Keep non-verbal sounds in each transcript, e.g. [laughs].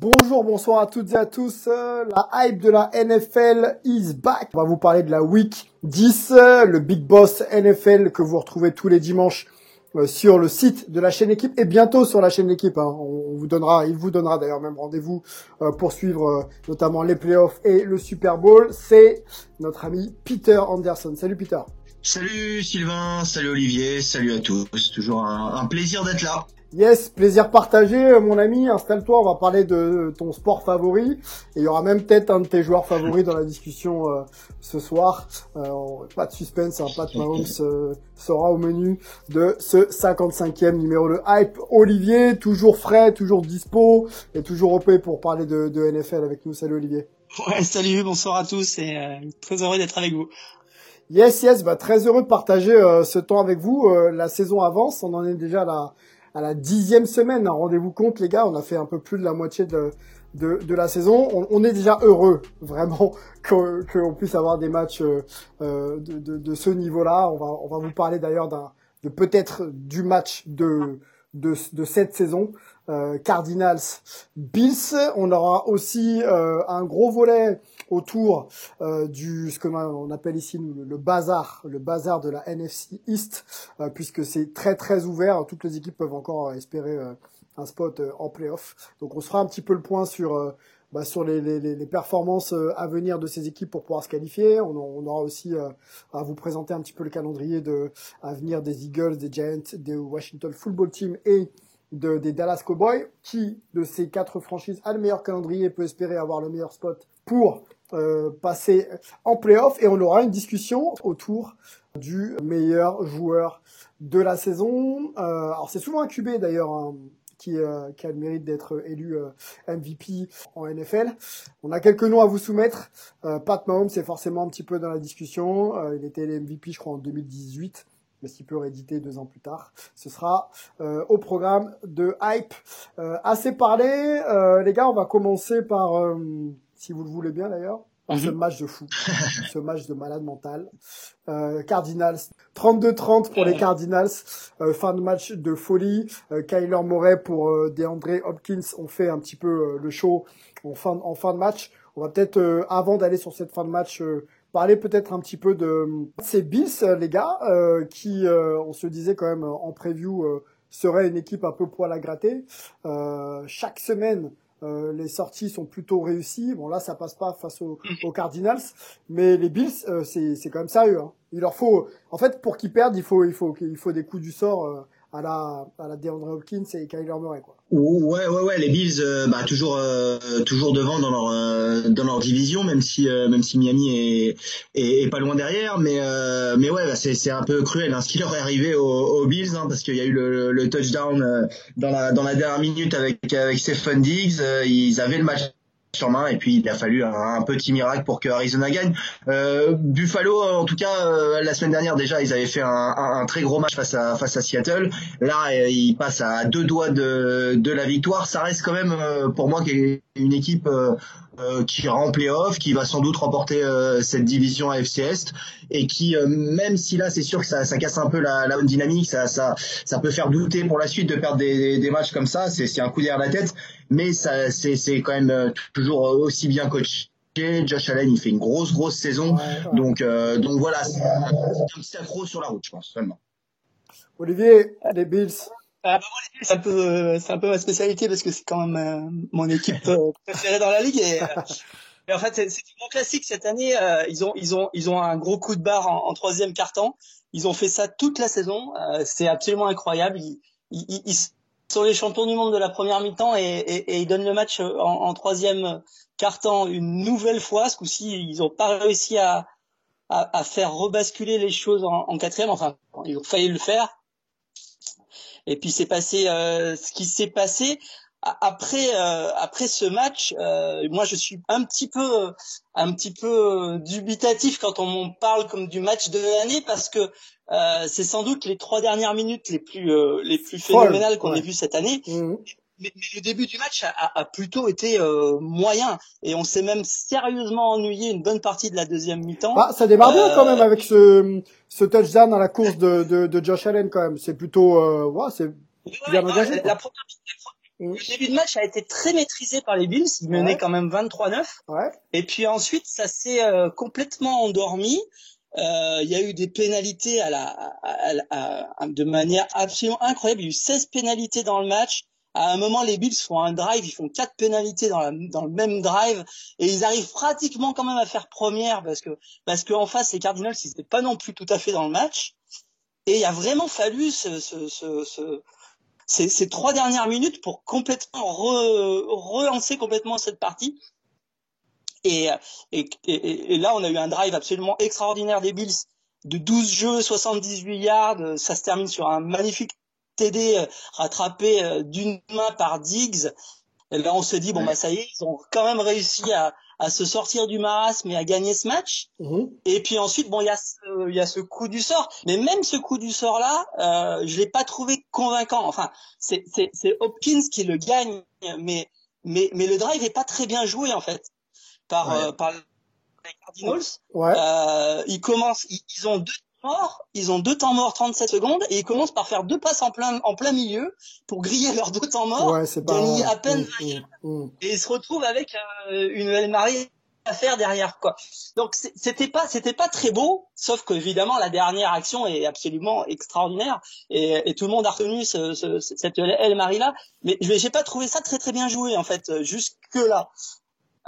Bonjour, bonsoir à toutes et à tous. Euh, La hype de la NFL is back. On va vous parler de la week 10, euh, le Big Boss NFL que vous retrouvez tous les dimanches euh, sur le site de la chaîne équipe et bientôt sur la chaîne équipe. hein. On vous donnera, il vous donnera d'ailleurs même rendez-vous pour suivre notamment les playoffs et le Super Bowl. C'est notre ami Peter Anderson. Salut Peter. Salut Sylvain, salut Olivier, salut à tous. Toujours un plaisir d'être là. Yes, plaisir partagé, euh, mon ami. Installe-toi, on va parler de ton sport favori. Et il y aura même peut-être un de tes joueurs favoris dans la discussion euh, ce soir. Euh, pas de suspense, hein, Pat Mahomes euh, sera au menu de ce 55e numéro de Hype. Olivier, toujours frais, toujours dispo et toujours OP pour parler de, de NFL avec nous. Salut Olivier. Ouais, salut, bonsoir à tous et euh, très heureux d'être avec vous. Yes, yes, bah, très heureux de partager euh, ce temps avec vous. Euh, la saison avance, on en est déjà à la, à la dixième semaine. hein. Rendez-vous compte, les gars, on a fait un peu plus de la moitié de, de, la saison. On, est déjà heureux, [laughs] vraiment, que- qu'on puisse avoir des matchs euh, euh, de, de, ce niveau-là. On va, on va vous parler d'ailleurs de peut-être du match de, de, de cette saison. Euh, Cardinals, Bills. On aura aussi un gros volet autour euh, du ce que on appelle ici le, bazar, le bazar de la NFC East, euh, puisque c'est très très ouvert. Toutes les équipes peuvent encore espérer euh, un spot euh, en playoff. Donc on se fera un petit peu le point sur euh, bah, sur les, les, les performances à venir de ces équipes pour pouvoir se qualifier. On, on aura aussi euh, à vous présenter un petit peu le calendrier de à venir des Eagles, des Giants, des Washington Football Team et de, des Dallas Cowboys. Qui de ces quatre franchises a le meilleur calendrier peut espérer avoir le meilleur spot pour euh, passer en playoff et on aura une discussion autour du meilleur joueur de la saison. Euh, alors c'est souvent un QB d'ailleurs hein, qui, euh, qui a le mérite d'être élu euh, MVP en NFL. On a quelques noms à vous soumettre. Euh, Pat Mahomes c'est forcément un petit peu dans la discussion. Il était MVP je crois en 2018 mais s'il peut rééditer deux ans plus tard. Ce sera euh, au programme de Hype. Euh, assez parlé, euh, les gars, on va commencer par, si vous le voulez bien d'ailleurs, par ce Mhm. match de fou, [laughs] ce match de malade mental. Euh, Cardinals, 32-30 pour les Cardinals, euh, fin de match de folie. Euh, Kyler Murray pour euh, DeAndre Hopkins ont fait un petit peu euh, le show en fin, en fin de match. On va peut-être, euh, avant d'aller sur cette fin de match, euh, parler peut-être un petit peu de ces Bills, les gars, euh, qui, euh, on se disait quand même en preview, euh, serait une équipe un peu poil à gratter. Euh, chaque semaine, euh, les sorties sont plutôt réussies. Bon là, ça passe pas face aux, aux Cardinals, mais les Bills, euh, c'est c'est quand même sérieux. Hein. Il leur faut, en fait, pour qu'ils perdent, il faut il faut il faut des coups du sort euh, à la à la DeAndre Hopkins et Kyler Murray quoi. Ouais, ouais, ouais, les Bills, euh, bah, toujours, euh, toujours devant dans leur, euh, dans leur division, même si, euh, même si Miami est, est, est pas loin derrière, mais, euh, mais ouais, bah, c'est, c'est un peu cruel, hein, ce qui leur est arrivé aux, aux Bills, hein, parce qu'il y a eu le, le touchdown euh, dans la, dans la dernière minute avec, avec Stephen Diggs, ils avaient le match sur main et puis il a fallu un, petit miracle pour que Arizona gagne. Euh, Buffalo, en tout cas, euh, la semaine dernière déjà, ils avaient fait un, un, un très gros match face à, face à Seattle. Là, euh, ils passent à deux doigts de, de la victoire. Ça reste quand même, euh, pour moi, une équipe euh, qui ira en playoff, qui va sans doute remporter euh, cette division AFC Est et qui, euh, même si là, c'est sûr que ça, ça casse un peu la, la dynamique, ça, ça, ça peut faire douter pour la suite de perdre des, des matchs comme ça. C'est c'est un coup derrière la tête, mais ça, c'est c'est quand même euh, toujours aussi bien coaché. Josh Allen, il fait une grosse, grosse saison. Donc, euh, donc voilà, c'est un, c'est un petit accro sur la route, je pense, seulement. Olivier, les Bills. Ah, bah, moi, c'est un peu, euh, c'est un peu ma spécialité parce que c'est quand même euh, mon équipe euh, préférée dans la ligue et, euh, [laughs] Mais en fait, c'est grand classique cette année. euh, ils ont, ils ont, ils ont un gros coup de barre en, en troisième quart-temps. Ils ont fait ça toute la saison. Euh, c'est absolument incroyable. Ils, ils, ils sont les champions du monde de la première mi-temps et, et, et ils donnent le match en, en troisième quart-temps une nouvelle fois. Ce coup-ci, ils n'ont pas réussi à, à, à, faire rebasculer les choses en, en quatrième. Enfin, ils ont failli le faire. Et puis c'est passé euh, ce qui s'est passé après euh, après ce match. Euh, moi, je suis un petit peu un petit peu dubitatif quand on parle comme du match de l'année parce que euh, c'est sans doute les trois dernières minutes les plus euh, les plus phénoménales qu'on ouais. ait vues cette année. Mhm. Mais, mais le début du match a, a- a plutôt été euh, moyen et on s'est même sérieusement ennuyé une bonne partie de la deuxième mi-temps. Ah, ça démarre bien Euh, quand même avec ce, ce touchdown à la course de, de, de Josh Allen quand même. C'est plutôt, euh, ouais, c'est Ouais, bien ouais, engagé, la- quoi. la première- la Mm. première- le début de match a été très maîtrisé par les Bills. Ils menaient Ouais. quand même 23-9. ouais. Et puis ensuite, ça s'est euh, complètement endormi. Euh, Il y a eu des pénalités à la, à, à- à- de manière absolument incroyable. Il y a eu 16 pénalités dans le match. À un moment, les Bills font un drive, ils font quatre pénalités dans, la, dans le même drive, et ils arrivent pratiquement quand même à faire première parce que parce qu'en face, les Cardinals, ils n'étaient pas non plus tout à fait dans le match. Et il a vraiment fallu ce, ce, ce, ce- ces, ces trois dernières minutes pour complètement re- relancer complètement cette partie. Et, et, et, et là, on a eu un drive absolument extraordinaire des Bills de 12 jeux, 78 yards. Ça se termine sur un magnifique TD euh, rattrapé euh, d'une main par Diggs. Et là, on se dit, bon, bah, ça y est, ils ont quand même réussi à, à se sortir du marasme et à gagner ce match. Mhm. Et puis ensuite, bon, il y a ce, il y a ce coup du sort. Mais même ce coup du sort là, euh, je l'ai pas trouvé convaincant. Enfin, c'est, Hopkins qui le gagne, mais, mais, mais le drive est pas très bien joué en fait par, Ouais. euh, par les Cardinals. Ouais. Euh, ils commencent, ils, ils ont deux morts, ils ont deux temps morts 37 secondes et ils commencent par faire deux passes en plein, en plein milieu pour griller leurs deux temps morts. Ouais, c'est pas. gagner à peine Mm, mm, mm. et ils se retrouvent avec euh, une El Marie à faire derrière quoi. Donc c'était pas c'était pas très beau, sauf que évidemment la dernière action est absolument extraordinaire et, et tout le monde a retenu ce, ce- cette El Marie là, mais je j'ai pas trouvé ça très très bien joué en fait jusque là.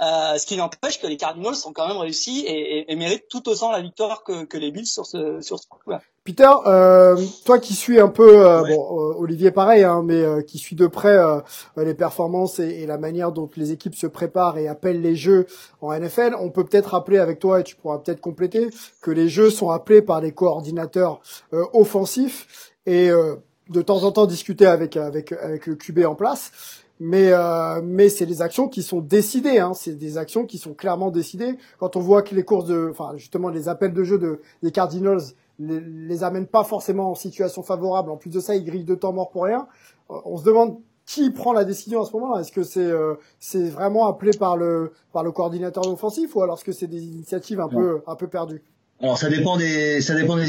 Euh, ce qui n'empêche que les Cardinals ont quand même réussi et, et- et méritent tout autant la victoire que, que les Bills sur ce sur ce coup-là. Peter, euh, toi qui suis un peu, euh, Ouais. bon, euh, Olivier pareil, hein, mais euh, qui suit de près euh, les performances et, et la manière dont les équipes se préparent et appellent les jeux en NFL, on peut peut-être rappeler avec toi, et tu pourras peut-être compléter, que les jeux sont appelés par les coordinateurs euh, offensifs et euh, de temps en temps discuter avec avec avec le QB en place. Mais euh, mais c'est des actions qui sont décidées, hein, c'est des actions qui sont clairement décidées. Quand on voit que les courses de, enfin justement les appels de jeu de des Cardinals les, les amène pas forcément en situation favorable. En plus de ça, ils grillent de temps mort pour rien. Euh, On se demande qui prend la décision à ce moment-là. Est-ce que c'est euh, c'est vraiment appelé par le par le coordinateur offensif ou alors est-ce que c'est des initiatives un peu un peu perdues? Alors ça dépend des ça dépend des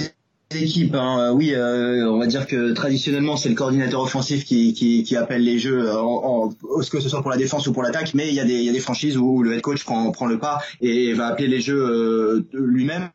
équipes. Hein. Euh, Oui, euh, on va dire que traditionnellement c'est le coordinateur offensif qui, qui, qui appelle les jeux, euh, en, en, que ce soit pour la défense ou pour l'attaque. Mais il y a des il y a des franchises où le head coach prend prend le pas et va appeler les jeux euh, lui-même.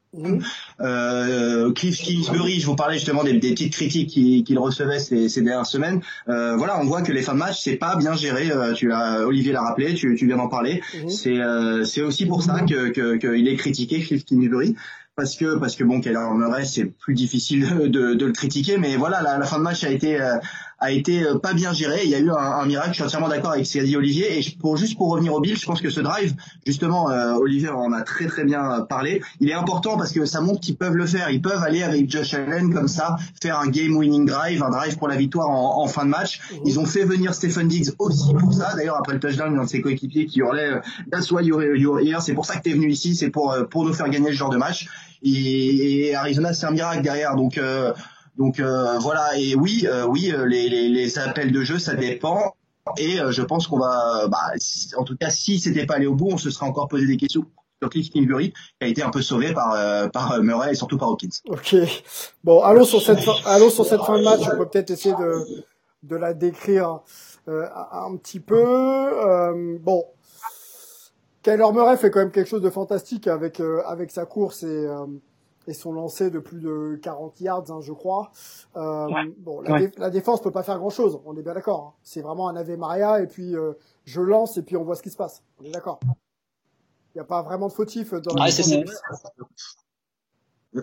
Euh, Cliff Kingsbury, je vous parlais justement des, des petites critiques qu'il qu'il recevait ces, ces dernières semaines. Euh, voilà, on voit que les fins de match c'est pas bien géré. Euh, tu l'as, Olivier l'a rappelé, tu, tu viens d'en parler. Mhm. C'est euh, c'est aussi pour ça que que- qu'il est critiqué Cliff Kingsbury parce que parce que bon Keller Murray c'est plus difficile de, le critiquer mais voilà la, la fin de match a été euh, a été euh, pas bien gérée. Il y a eu un, un miracle je suis entièrement d'accord avec ce qu'a dit Olivier. Et pour juste pour revenir au Bill je pense que ce drive justement euh, Olivier en a très très bien parlé. Il est important parce que ça montre qu'ils peuvent le faire. Ils peuvent aller avec Josh Allen comme ça faire un game winning drive un drive pour la victoire en, en fin de match. Ils ont fait venir Stephen Diggs aussi pour ça. D'ailleurs après le touchdown un de ses coéquipiers qui hurlait That's why you're, here c'est pour ça que t'es venu ici c'est pour pour nous faire gagner ce genre de match et, et Arizona c'est un miracle derrière donc euh, donc euh, voilà et oui euh, oui les, les, les appels de jeu ça dépend et euh, je pense qu'on va bah, si- en tout cas si c'était pas allé au bout on se serait encore posé des questions sur Cliff Kingsbury qui a été un peu sauvé par euh, par Murray et surtout par Hawkins Ok. Bon, allons sur cette fin, allons sur cette fin de match. On peut peut-être essayer de de la décrire euh, un petit peu. Euh, bon, Kyler Murray fait quand même quelque chose de fantastique avec euh, avec sa course et euh, et son lancer de plus de 40 yards, hein, je crois. Euh, Ouais. Bon, la, Ouais. dé- la défense peut pas faire grand chose. On est bien d'accord. hein. C'est vraiment un Ave Maria et puis euh, je lance et puis on voit ce qui se passe. On est d'accord. Il n'y a pas vraiment de fautif dans la ah, c'est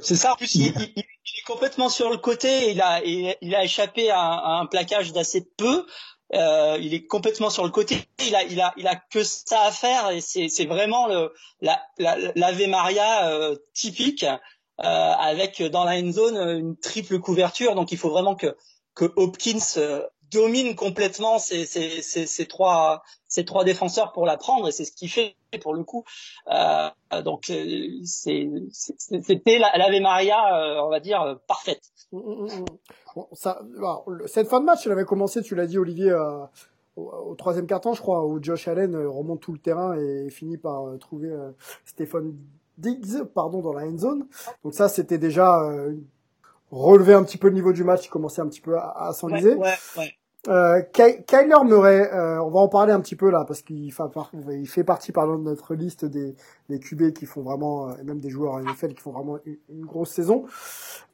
c'est ça. En plus, il, il, est complètement sur le côté. Il a, il, a échappé à, à un plaquage d'assez peu. Euh, il est complètement sur le côté. Il a, il a, il a que ça à faire et c'est, vraiment le, la, la, l'Ave Maria euh, typique euh, avec dans la end zone une triple couverture. Donc il faut vraiment que que Hopkins euh, domine complètement ces, ces, ces, ces, trois ces trois défenseurs pour la prendre et c'est ce qu'il fait pour le coup. Euh, donc euh, c'est, c'était l'Ave Maria, on va dire parfaite. Mm, mm, mm, bon, ça, cette fin de match, elle avait commencé, tu l'as dit Olivier, euh, au, au, troisième quart-temps, je crois, où Josh Allen remonte tout le terrain et finit par trouver euh, Stéphane Diggs, pardon, dans la end zone. Donc ça, c'était déjà relever un petit peu le niveau du match, il commençait un petit peu à, à s'enliser. Ouais, ouais, euh, Kyler Murray, euh, on va en parler un petit peu là parce qu'il fait, il fait partie par exemple de notre liste des, des QB qui font vraiment, et même des joueurs NFL qui font vraiment une, une grosse saison.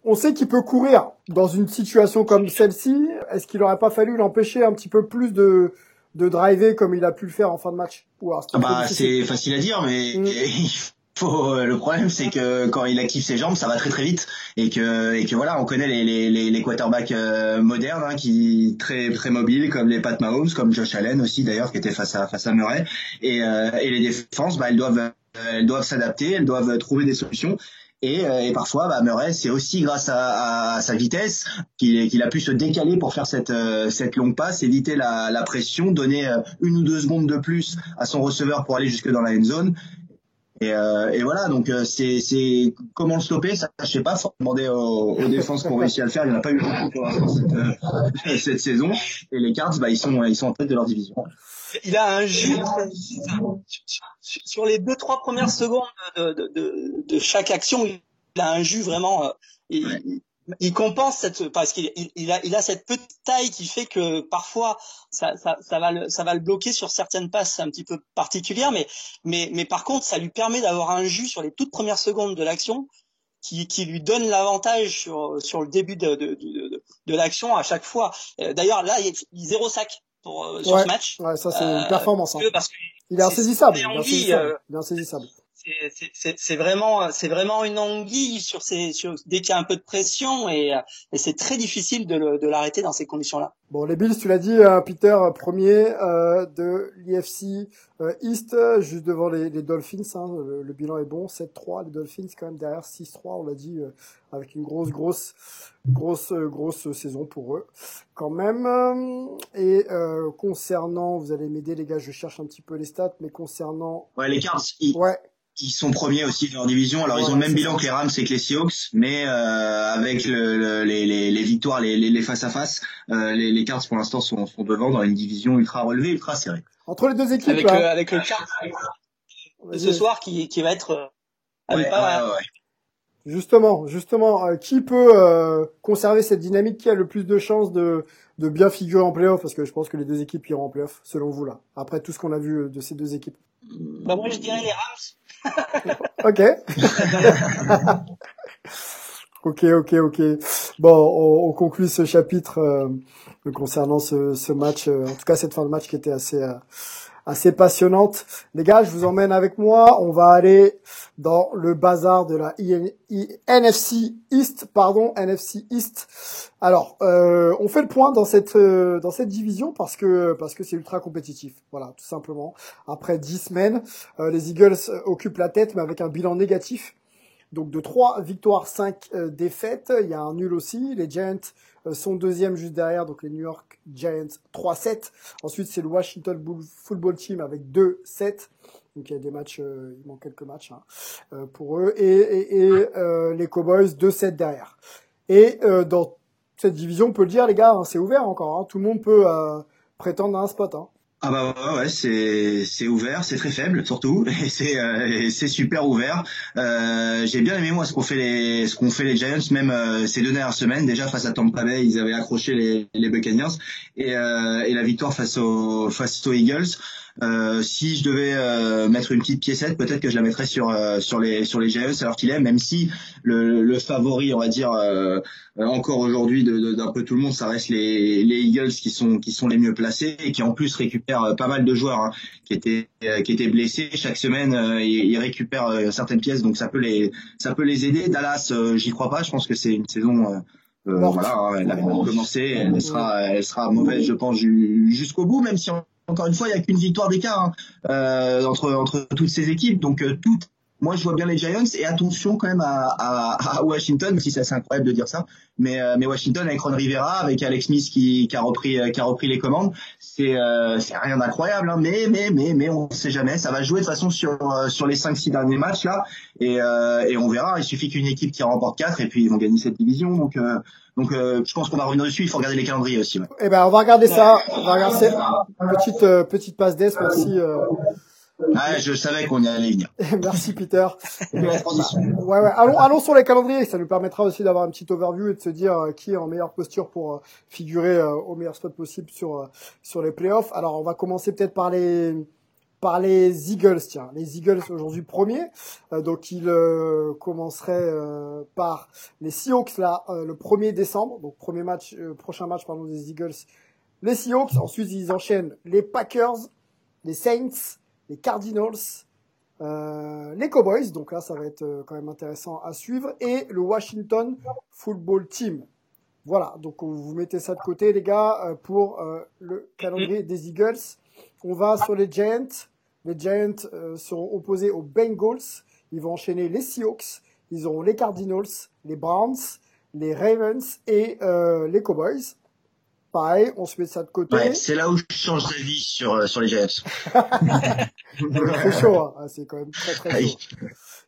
On sait qu'il peut courir dans une situation comme celle-ci. Est-ce qu'il n'aurait pas fallu l'empêcher un petit peu plus de de driver comme il a pu le faire en fin de match? Ah bah, c'est facile à dire, mais mm. [laughs] Euh, le problème, c'est que quand il active ses jambes, ça va très très vite et que et que voilà, on connaît les les les, quarterbacks euh, modernes hein, qui très très mobiles comme les Pat Mahomes, comme Josh Allen aussi d'ailleurs qui était face à face à Murray et euh, et les défenses, bah elles doivent elles doivent s'adapter, elles doivent trouver des solutions. Et, et, parfois, bah, Murray, c'est aussi grâce à, à, sa vitesse qu'il qu'il a pu se décaler pour faire cette, cette longue passe, éviter la, la pression, donner une ou deux secondes de plus à son receveur pour aller jusque dans la end zone. Et, euh, et, voilà, donc euh, c'est comment le stopper, ça je sais pas. Faut demander aux, aux défenses qui ont réussi à le faire. Il n'y en a pas eu beaucoup pour cette, euh, cette saison. Et les Cards, bah ils sont ils sont en tête de leur division. Il a un jus sur les deux trois premières secondes de, de, de, de chaque action. Il a un jus vraiment. Il, ouais il compense cette parce qu'il il, a il a cette petite taille qui fait que parfois ça ça, ça va le ça va le bloquer sur certaines passes un petit peu particulières mais mais mais par contre ça lui permet d'avoir un jus sur les toutes premières secondes de l'action qui qui lui donne l'avantage sur sur le début de de de, de l'action à chaque fois. Euh, d'ailleurs là il est zéro sac pour euh, sur ce match. Ouais ça c'est une performance hein. parce que il est insaisissable, il est insaisissable. Il est insaisissable c'est vraiment c'est vraiment une anguille sur ces sur, dès qu'il y a un peu de pression et, et c'est très difficile de, de l'arrêter dans ces conditions-là. Bon, les Bills, tu l'as dit, euh, Peter, premier euh, de l'IFC euh, East, juste devant les, les Dolphins. Hein, le, bilan est bon, 7-3. Les Dolphins quand même derrière 6-3, on l'a dit, avec une grosse, grosse, grosse, grosse saison pour eux quand même. Et concernant, vous allez m'aider les gars, je cherche un petit peu les stats, mais concernant... Ouais, les Cards. Ouais, ils sont premiers aussi de leur division. Alors ils ont le même bilan que les Rams et que les Seahawks, mais euh, avec le, le, les, les, les, victoires, les, les, face à face, euh, les, les Cards pour l'instant sont, sont devant dans une division ultra relevée, ultra serrée. Entre les deux équipes. Avec, le, avec le Cards ce soir qui, qui va être. Euh, ouais, pas, ouais, ouais. Justement, justement, euh, qui peut euh, conserver cette dynamique Qui a le plus de chances de, de bien figurer en playoff? Parce que je pense que les deux équipes iront en playoff, selon vous là. Après tout ce qu'on a vu de ces deux équipes. Bah moi je dirais les Rams. [laughs] ok. [laughs] ok, ok, ok. Bon, on, on conclut ce chapitre euh, concernant ce, ce match. Euh, en tout cas, cette fin de match qui était assez euh, assez passionnante. Les gars, je vous emmène avec moi. On va aller dans le bazar de la NFC East, pardon, NFC East. Alors, euh, on fait le point dans cette euh, dans cette division parce que parce que c'est ultra compétitif. Voilà, tout simplement. Après dix semaines, euh, les Eagles occupent la tête, mais avec un bilan négatif. Donc de trois victoires, cinq défaites. Il y a un nul aussi. Les Giants euh, son deuxième juste derrière, donc les New York Giants 3-7. Ensuite, c'est le Washington Football Team avec 2-7. Donc il y a des matchs, euh, il manque quelques matchs hein, euh, pour eux. Et, et, et euh, les Cowboys 2-7 derrière. Et dans cette division, on peut le dire, les gars, hein, c'est ouvert encore. Hein, tout le monde peut prétendre à un spot. Hein. Ah bah ouais, ouais c'est c'est ouvert, c'est très faible surtout [laughs] et c'est euh, c'est super ouvert. Euh, j'ai bien aimé moi ce qu'on fait les ce qu'on fait les Giants même euh, ces deux dernières semaines déjà face à Tampa Bay ils avaient accroché les les Buccaneers et et la victoire face face aux Eagles. Euh, si je devais euh, mettre une petite piécette, peut-être que je la mettrais sur euh, sur les sur les Giants alors qu'il est, même si le, le favori, on va dire encore aujourd'hui d'un peu tout le monde, ça reste les, les Eagles qui sont qui sont les mieux placés et qui en plus récupèrent pas mal de joueurs hein, qui étaient qui étaient blessés chaque semaine, ils, ils, récupèrent certaines pièces, donc ça peut les ça peut les aider. Dallas, j'y crois pas, je pense que c'est une saison euh, voilà, hein, elle a commencé, elle sera, elle sera mauvaise, je pense, jusqu'au bout, même si encore une fois, il n'y a qu'une victoire d'écart hein, euh, entre entre toutes ces équipes. Donc euh, toutes, moi je vois bien les Giants et attention quand même à, à, à Washington, si c'est incroyable de dire ça. Mais euh, mais Washington avec Ron Rivera, avec Alex Smith qui, qui a repris qui a repris les commandes, c'est euh, rien d'incroyable. Hein, mais mais mais mais on ne sait jamais. Ça va jouer de toute façon sur sur les 5-6 derniers matchs là et et on verra. Il suffit qu'une équipe qui remporte 4 et puis ils vont gagner cette division. Donc donc euh, je pense qu'on va revenir dessus. Il faut regarder les calendriers aussi. Ouais. Eh ben on va regarder ça. On va regarder petite euh, petite passe d'ess. Merci. Euh... Ah, je savais qu'on y allait venir. [laughs] Merci Peter. [laughs] ouais, ouais. Allons, allons sur les calendriers. Ça nous permettra aussi d'avoir une petite overview et de se dire euh, qui est en meilleure posture pour figurer au meilleur spot possible sur sur les playoffs. Alors on va commencer peut-être par les par les Eagles. Tiens, les Eagles aujourd'hui premiers. Euh, donc ils euh, commenceraient euh, par les Seahawks là le 1er décembre. Donc premier match, prochain match pardon des Eagles. Les Seahawks. Ensuite ils enchaînent les Packers, les Saints, les Cardinals. les Cowboys, donc là ça va être quand même intéressant à suivre, et le Washington Football Team. Voilà, donc vous mettez ça de côté les gars pour le calendrier des Eagles. On va sur les Giants. Les Giants euh, seront opposés aux Bengals. Ils vont enchaîner les Seahawks. Ils auront les Cardinals, les Browns, les Ravens et euh, les Cowboys. Pareil, on se met ça de côté. Ouais, c'est là où je change vie sur, euh, sur les Giants. [laughs] [laughs] c'est chaud, hein. ah, c'est quand même très très chaud.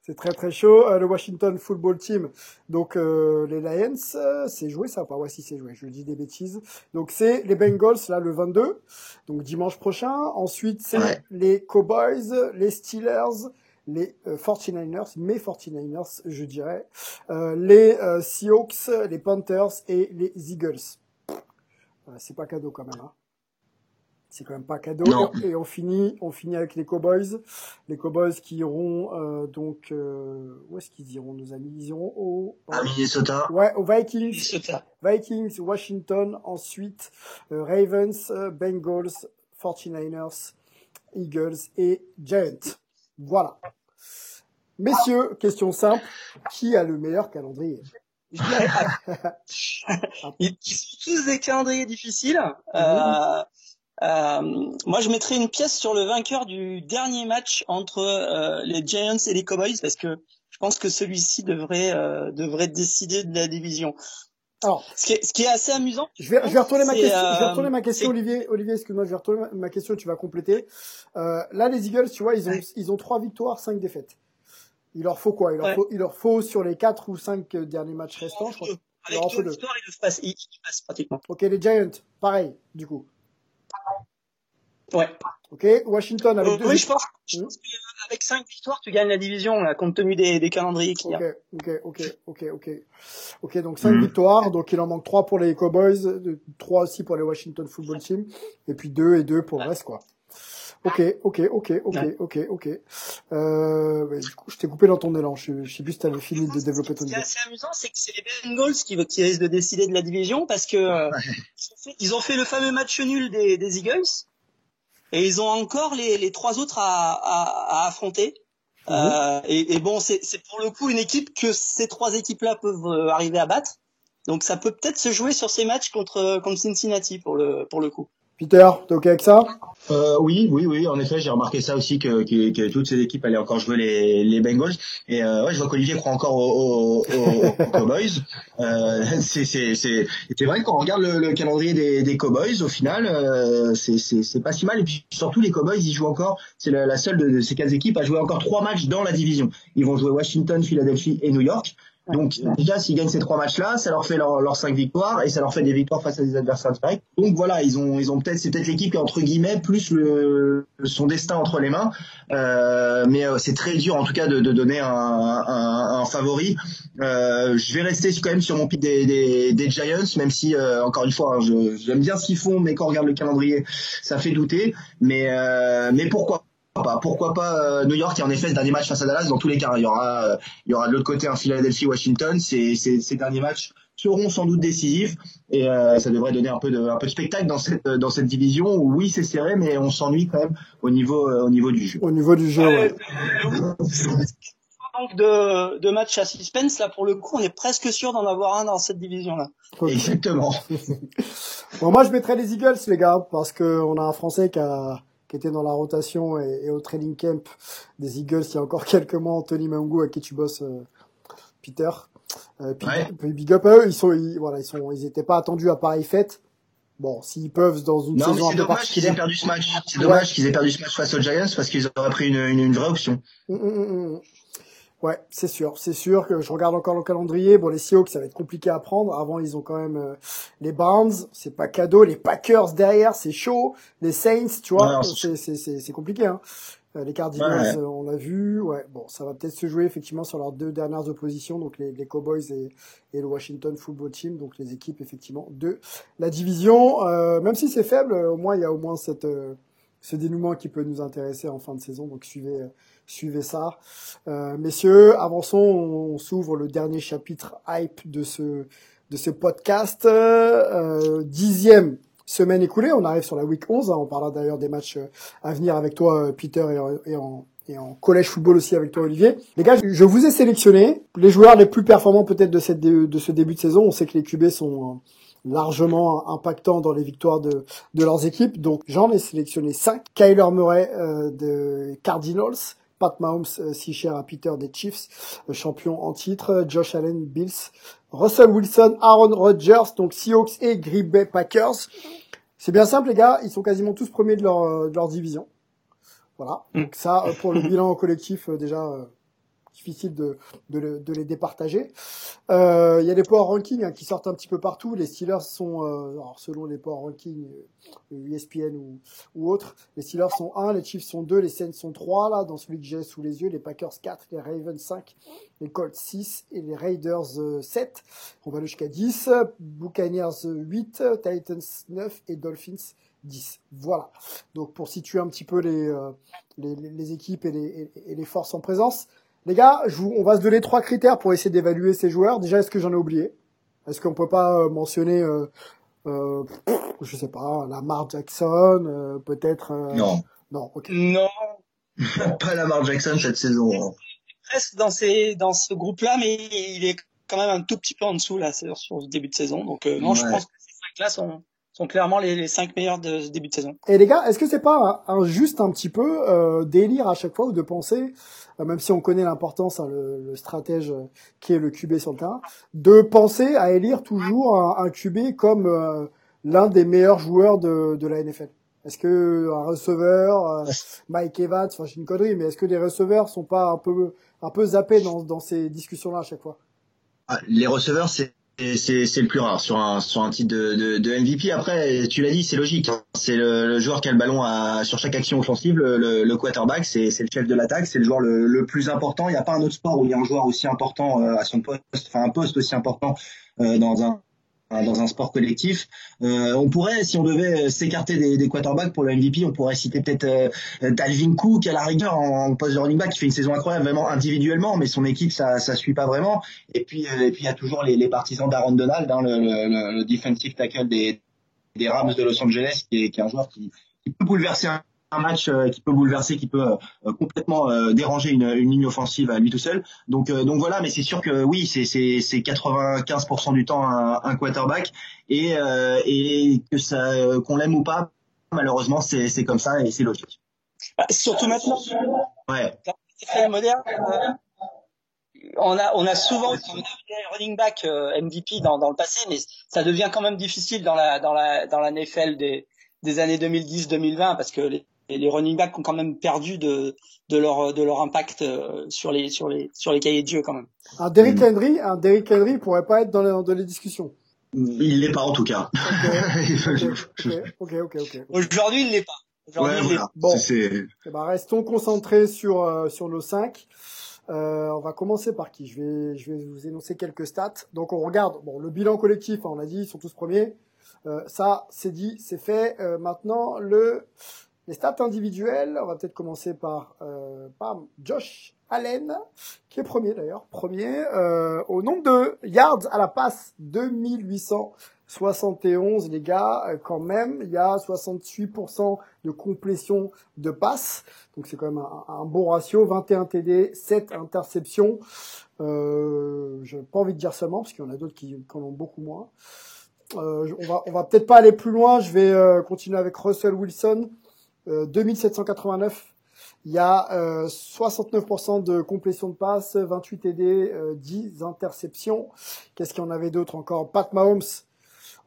C'est très très chaud. Euh, le Washington Football Team, donc euh, les Lions, euh, c'est joué ça pas? Ouais, si c'est joué. Je dis des bêtises. Donc c'est les Bengals là le 22, donc dimanche prochain. Ensuite c'est les Cowboys, les Steelers, les 49ers, mes 49ers, je dirais, les Seahawks, les Panthers et les Eagles. C'est pas cadeau quand même. Hein c'est quand même pas cadeau. Et on finit, on finit avec les Cowboys, les Cowboys qui iront euh, donc euh, où est-ce qu'ils iront nos amis? Ils iront au à Minnesota. Ouais, aux Vikings. Vikings, Washington, ensuite euh, Ravens, Bengals, 49ers, Eagles et Giants. Voilà. Messieurs, question simple, qui a le meilleur calendrier? [laughs] Ils sont tous des calendriers difficiles. Euh, euh, moi, je mettrais une pièce sur le vainqueur du dernier match entre euh, les Giants et les Cowboys parce que je pense que celui-ci devrait euh, devrait décider de la division. Alors, ce qui est, ce qui est assez amusant. Je vais, je vais retourner ma question. je vais retourner ma question, Olivier. Olivier, excuse-moi, je vais retourner ma question. Tu vas compléter. là, les Eagles, tu vois, ils ont ils ont trois victoires, cinq défaites. Il leur faut quoi? Il leur, faut, il leur faut sur les quatre ou cinq derniers matchs restants. Je crois. Avec deux victoires, ils passent, ils passent pratiquement. Ok, les Giants, pareil, du coup. Ouais. Ok, Washington avec euh, deux. Oui, je pense, je pense qu'avec cinq victoires, tu gagnes la division, là, compte tenu des, des calendriers qu'il y a. Ok, ok, ok, ok, ok. donc cinq mm. victoires, donc il en manque trois pour les Cowboys, trois aussi pour les Washington Football Team, et puis deux et deux pour le reste, quoi. Ok, ok, ok, ok, ok, ok. Euh, bah, du coup, je t'ai coupé dans ton élan. Je, je sais plus si t'avais fini de développer ton idée. Ce qui est assez amusant, c'est que c'est les Bengals qui, qui risquent de décider de la division parce que euh, ils, ont fait, le fameux match nul des, des Eagles et ils ont encore les, les trois autres à, à, à affronter. Mhm. Euh, et, et, bon, c'est pour le coup une équipe que ces trois équipes-là peuvent euh, arriver à battre. Donc ça peut peut-être se jouer sur ces matchs contre contre Cincinnati pour le pour le coup. Peter, t'es ok avec ça? Euh, Oui, oui, oui. En effet, j'ai remarqué ça aussi que, que, que, toutes ces équipes allaient encore jouer les, les Bengals. Et euh, ouais, je vois qu'Olivier croit encore aux, aux, [laughs] aux Cowboys. Euh, c'est c'est c'est c'est vrai qu'on regarde le, le, calendrier des, des Cowboys, au final, euh, c'est c'est pas si mal. Et puis surtout les Cowboys, ils jouent encore. C'est la, seule de, ces quatre équipes à jouer encore trois matchs dans la division. Ils vont jouer Washington, Philadelphie et New York. Donc déjà, s'ils gagnent ces trois matchs-là, ça leur fait leurs leur cinq victoires et ça leur fait des victoires face à des adversaires directs. Donc voilà, ils ont, ils ont peut-être, c'est peut-être l'équipe qui entre guillemets plus le, son destin entre les mains. Euh, mais euh, c'est très dur en tout cas de, de donner un, un, un favori. Euh, je vais rester quand même sur mon pic des, des, des Giants, même si euh, encore une fois, hein, j'aime bien ce qu'ils font, mais quand on regarde le calendrier, ça fait douter. Mais mais pourquoi pas. Pourquoi pas euh, New York et en effet ce dernier match face à Dallas dans tous les cas il y aura euh, il y aura de l'autre côté un Philadelphie Washington ces, ces, ces derniers matchs seront sans doute décisifs et euh, ça devrait donner un peu de un peu de spectacle dans cette dans cette division où oui c'est serré mais on s'ennuie quand même au niveau au niveau du jeu. Au niveau du jeu ouais. manque de, de matchs à suspense là pour le coup on est presque sûr d'en avoir un dans cette division là exactement. [laughs] Bon moi je mettrais les Eagles les gars parce que on a un français qui a qui était dans la rotation et, au training camp des Eagles il y a encore [laughs] quelques mois, Anthony Mangu avec qui tu bosses, euh, Peter. Euh, Big up à eux, ils sont, ils, voilà, ils sont, ils étaient pas attendus à pareille fête. Bon, s'ils peuvent dans une non, saison c'est dommage qu'ils aient perdu ce match. C'est dommage qu'ils aient perdu ce match face aux Giants parce qu'ils auraient pris une, une, une vraie option. Mm, mm, mm, Ouais, c'est sûr, c'est sûr que je regarde encore le calendrier. Bon, les Seahawks, ça va être compliqué à prendre. Avant, ils ont quand même euh, les Browns, c'est pas cadeau. Les Packers derrière, c'est chaud. Les Saints, tu vois, c'est c'est compliqué. Hein. Euh, les Cardinals, euh, on l'a vu. Ouais, bon, ça va peut-être se jouer effectivement sur leurs deux dernières oppositions, donc les, les Cowboys et, et, le Washington Football Team, donc les équipes effectivement de la division. même si c'est faible, au moins il y a au moins cette ce dénouement qui peut nous intéresser en fin de saison. Donc suivez suivez ça. Euh, messieurs, avançons, on, s'ouvre le dernier chapitre hype de ce de ce podcast. Euh, dixième semaine écoulée, on arrive sur la week 11. Hein. on parlera d'ailleurs des matchs euh, à venir avec toi, Peter, et, et en et en collège football aussi avec toi Olivier. Les gars, je vous ai sélectionné les joueurs les plus performants peut-être de cette de ce début de saison. On sait que les QB sont largement impactants dans les victoires de, de leurs équipes. Donc j'en ai sélectionné 5. Kyler Murray euh, de Cardinals, Pat Mahomes, euh, si cher à Peter des Chiefs, euh, champion en titre, Josh Allen, Bills, Russell Wilson, Aaron Rodgers, donc Seahawks et Green Bay Packers. C'est bien simple les gars, ils sont quasiment tous premiers de leur, euh, de leur division. Voilà. Mm. Donc ça, pour le bilan collectif, déjà, difficile de, de, de les départager. Euh, il y a des power rankings hein, qui sortent un petit peu partout. Les Steelers sont, euh, alors selon les power rankings ESPN euh, ou, ou autres, les Steelers sont 1, les Chiefs sont 2, les Saints sont 3 là dans celui que j'ai sous les yeux, les Packers 4, les Ravens 5, les Colts 6 et les Raiders 7. On va aller jusqu'à 10, Buccaneers 8, Titans 9 et Dolphins 10. Voilà. Donc pour situer un petit peu les, les, les, équipes et les, et les forces en présence. Les gars, je vous, on va se donner trois critères pour essayer d'évaluer ces joueurs. Déjà, est-ce que j'en ai oublié? Est-ce qu'on peut pas euh, mentionner, euh, euh, je sais pas, Lamar Jackson, euh, peut-être euh, Non. Non. ok. Non. pas Lamar Jackson cette saison. Hein. Presque dans ces, dans ce groupe-là, mais il est quand même un tout petit peu en dessous là sur, sur le début de saison. Donc non, je pense que ces cinq-là sont sont clairement les, les cinq meilleurs de ce début de saison. Et les gars, est-ce que c'est pas un, juste un petit peu euh, délire à chaque fois ou de penser, euh, même si on connaît l'importance, hein, le, le, stratège euh, qui est le QB sur le terrain, de penser à élire toujours un, un QB comme euh, l'un des meilleurs joueurs de, de la NFL Est-ce que un receveur, euh, Mike Evans, enfin j'ai une connerie, mais est-ce que les receveurs sont pas un peu un peu zappés dans, dans ces discussions-là à chaque fois? Ah, Les receveurs, c'est c'est le plus rare sur un sur un titre de, de, de MVP. Après, tu l'as dit, c'est logique. Hein. C'est le, le, joueur qui a le ballon à, sur chaque action offensive. Le, le, quarterback, c'est le chef de l'attaque, c'est le joueur le, le, plus important. Il n'y a pas un autre sport où il y a un joueur aussi important euh, à son poste, enfin un poste aussi important euh, dans un dans un sport collectif. Euh, on pourrait, si on devait s'écarter des, des, quarterbacks pour le MVP, on pourrait citer peut-être euh, Dalvin Cook à la rigueur en, poste de running back qui fait une saison incroyable vraiment individuellement, mais son équipe ça ça suit pas vraiment. Et puis euh, et puis il y a toujours les, les partisans d'Aaron Donald, hein, le, le, le, defensive tackle des des Rams de Los Angeles, qui est, qui est un joueur qui, qui peut bouleverser un un match euh, qui peut bouleverser, qui peut euh, complètement euh, déranger une, une, ligne offensive à lui tout seul. Donc, donc voilà, mais c'est sûr que oui, c'est c'est 95% du temps un, un quarterback et et que ça qu'on l'aime ou pas, malheureusement c'est comme ça et c'est logique. Bah, surtout maintenant. Ouais. C'est moderne. On a, on a souvent on a running back MVP dans, dans le passé, mais ça devient quand même difficile dans la, dans la, dans la NFL des, des années 2010-2020 parce que les, les running backs ont quand même perdu de, de leur de leur impact euh, sur les sur les sur les cahiers de jeu quand même. Un Derrick Henry, un Derrick Henry pourrait pas être dans les, dans les discussions. Il l'est pas en tout cas. Ok, [laughs] ok, ok. Aujourd'hui, il l'est pas. Aujourd'hui, Ouais, il l'est voilà. Bon. C'est- Eh ben, restons concentrés sur euh, sur nos 5. Euh, on va commencer par qui? Je vais je vais vous énoncer quelques stats. Donc on regarde bon le bilan collectif, hein, on l'a dit, ils sont tous premiers. Euh, ça c'est dit, c'est fait. Euh, maintenant le les stats individuelles, on va peut-être commencer par euh, par Josh Allen qui est premier d'ailleurs, premier euh, au nombre de yards à la passe 2871 les gars, euh, quand même, il y a 68% de complétion de passes. Donc c'est quand même un, bon ratio, 21 TD, 7 interceptions. Euh, j'ai pas envie de dire seulement parce qu'il y en a d'autres qui, qui en ont beaucoup moins. Euh, on va on va peut-être pas aller plus loin. Je vais euh, continuer avec Russell Wilson, 2789. Il y a euh, 69% de complétion de passes, 28 TD, euh, 10 interceptions. Qu'est-ce qu'il y en avait d'autre encore? Pat Mahomes.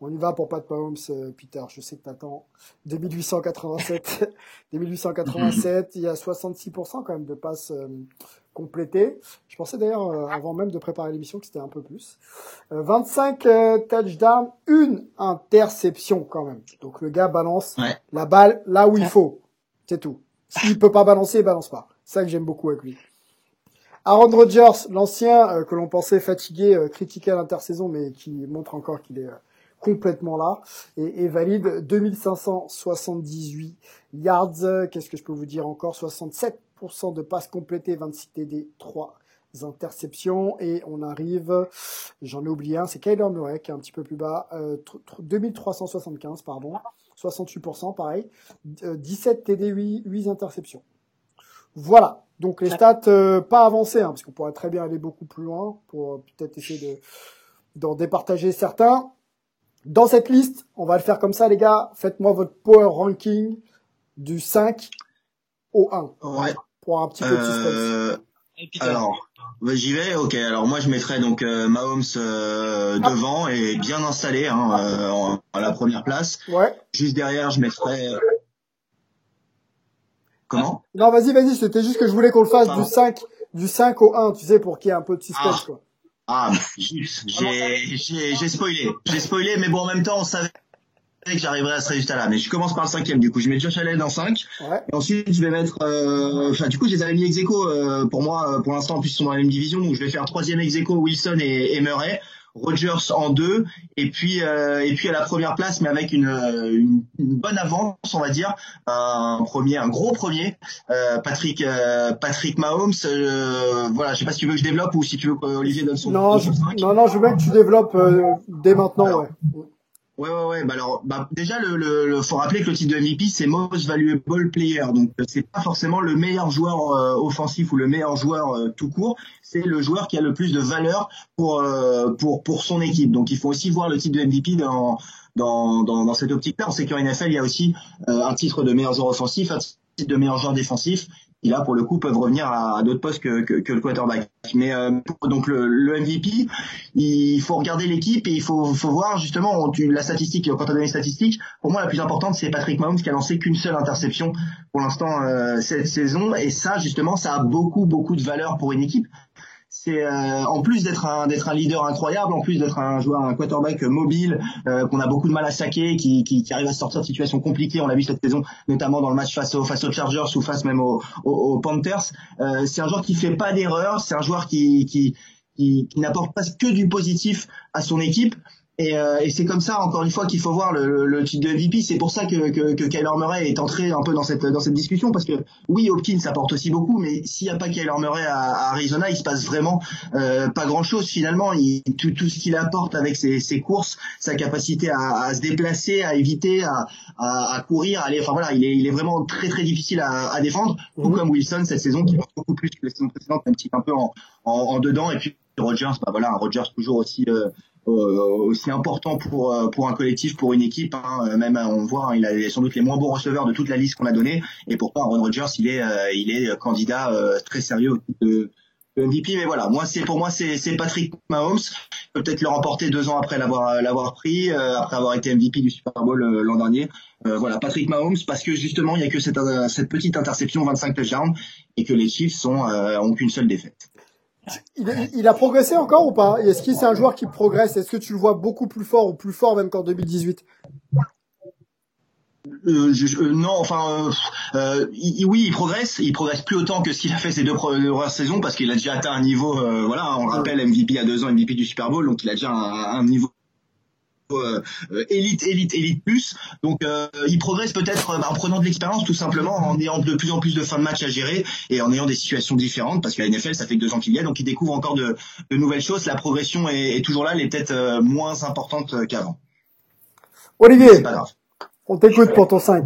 On y va pour Pat Mahomes, euh, Peter. Je sais que t'attends. 2887. 2887. [laughs] Il y a 66% quand même de passes euh, complétées. Je pensais d'ailleurs, euh, avant même de préparer l'émission, que c'était un peu plus. Euh, 25 euh, touchdowns, une interception quand même. Donc le gars balance Ouais. la balle là où il faut. C'est tout. S'il peut pas balancer, il balance pas. C'est ça que j'aime beaucoup avec lui. Aaron Rodgers, l'ancien euh, que l'on pensait fatigué, euh, critiqué à l'intersaison, mais qui montre encore qu'il est euh, complètement là et, et valide. 2578 yards. Euh, Qu'est-ce que je peux vous dire encore? 67% de passes complétées, 26 TD, 3 interceptions. Et on arrive, j'en ai oublié un, c'est Kyler Murray qui est un petit peu plus bas, euh, tr- tr- 2375 pardon, 68% pareil, euh, 17 TD, 8, 8 interceptions. Voilà, donc les stats euh, pas avancées, hein, parce qu'on pourrait très bien aller beaucoup plus loin pour euh, peut-être essayer de d'en départager certains. Dans cette liste, on va le faire comme ça les gars, faites-moi votre power ranking du 5 au 1 Ouais. pour un petit peu de suspense. Euh, alors, bah, j'y vais. Ok. Alors moi, je mettrais donc euh, Mahomes euh, Ah. devant et bien installé hein, euh, en- à la première place. Ouais. Juste derrière, je mettrais. euh, Comment? Non, vas-y, vas-y, c'était juste que je voulais qu'on le fasse Pardon. du 5 du 5 au 1, tu sais, pour qu'il y ait un peu de suspense Ah. quoi. Ah, [laughs] zut, j'ai j'ai j'ai spoilé. J'ai spoilé, mais bon, en même temps, on savait que j'arriverais à ce résultat-là. Mais je commence par le cinquième. Du coup, je mets Josh Allen en 5. Ouais. Et ensuite, je vais mettre. euh, Enfin, du coup, je les avais mis ex aequo, euh, pour moi, euh, pour l'instant, en plus, ils sont dans la même division. Donc, je vais faire troisième ex aequo, Wilson et, et Murray. Rogers en deux. Et puis, euh, et puis à la première place, mais avec une, euh, une, une bonne avance, on va dire. Un premier, un gros premier. Euh, Patrick, euh, Patrick Mahomes. euh, voilà, je sais pas si tu veux que je développe ou si tu veux qu'Olivier donne son Non, je, non, non, je veux que tu développes euh, dès maintenant, Alors, ouais. Ouais, ouais, ouais. Bah alors, bah déjà, le, faut rappeler que le titre de MVP, c'est Most Valuable Player. Donc, euh, c'est pas forcément le meilleur joueur euh, offensif ou le meilleur joueur euh, tout court. C'est le joueur qui a le plus de valeur pour pour pour son équipe. Donc, il faut aussi voir le titre de MVP dans dans dans, dans cette optique-là. On sait qu'en NFL, il y a aussi un titre de meilleur joueur offensif, un titre de meilleur joueur défensif. Qui là pour le coup peuvent revenir à, d'autres postes que, que, que le quarterback. Mais euh, donc le, le MVP, il faut regarder l'équipe et il faut, faut voir justement on- la statistique. Quand as donné les statistiques, pour moi la plus importante c'est Patrick Mahomes qui a lancé qu'une seule interception pour l'instant euh, cette saison et ça justement ça a beaucoup beaucoup de valeur pour une équipe. C'est euh, en plus d'être un d'être un leader incroyable, en plus d'être un joueur un quarterback mobile euh, qu'on a beaucoup de mal à saquer, qui, qui, qui arrive à sortir de situations compliquées. On l'a vu cette saison, notamment dans le match face aux face aux Chargers ou face même aux, Panthers. Euh, c'est un joueur qui fait pas d'erreur, c'est un joueur qui qui qui, qui n'apporte pas que du positif à son équipe. Et, euh, et c'est comme ça, encore une fois, qu'il faut voir le, le, titre de MVP. C'est pour ça que, que, que Kyler Murray est entré un peu dans cette, dans cette discussion, parce que oui, Hopkins apporte aussi beaucoup, mais s'il n'y a pas Kyler Murray à, à Arizona, il se passe vraiment euh, pas grand-chose finalement. Il, tout, tout ce qu'il apporte avec ses, ses courses, sa capacité à, à se déplacer, à éviter, à, à, à courir, à aller. Enfin voilà, il est, il est vraiment très très difficile à, à défendre, tout Mhm. comme Wilson cette saison, qui porte beaucoup plus que la saison précédente, un petit un peu en, en, en dedans. Et puis Rogers, bah voilà, Rogers toujours aussi euh, aussi important pour euh, pour un collectif, pour une équipe. Hein. Euh, Même euh, on voit, hein, il a sans doute les moins bons receveurs de toute la liste qu'on a donnée. Et pourtant, Aaron Rodgers, il est euh, il est candidat euh, très sérieux titre de, MVP. Mais voilà, moi c'est pour moi c'est Patrick Mahomes. Peut-être le remporter deux ans après l'avoir l'avoir pris, euh, après avoir été MVP du Super Bowl euh, l'an dernier. Euh, voilà, Patrick Mahomes parce que justement il y a que cette cette petite interception 25 touchdowns et que les Chiefs sont ont qu'une seule défaite. Il, il, a progressé encore ou pas? Est-ce qu'il c'est un joueur qui progresse? Est-ce que tu le vois beaucoup plus fort ou plus fort même qu'en 2018 euh, euh, non, enfin, euh, euh oui, il progresse. Il progresse plus autant que ce qu'il a fait ces deux premières saisons parce qu'il a déjà atteint un niveau. voilà, on rappelle MVP à deux ans, MVP du Super Bowl, donc il a déjà un, un niveau élite, élite, élite plus. Donc il progresse peut-être en prenant de l'expérience tout simplement, en ayant de plus en plus de fins de match à gérer et en ayant des situations différentes parce que la NFL ça fait que deux ans qu'il y a, donc il découvre encore de, de nouvelles choses. La progression est, est toujours là, elle est peut-être moins importante qu'avant. Olivier. C'est pas grave. On t'écoute pour ton 5.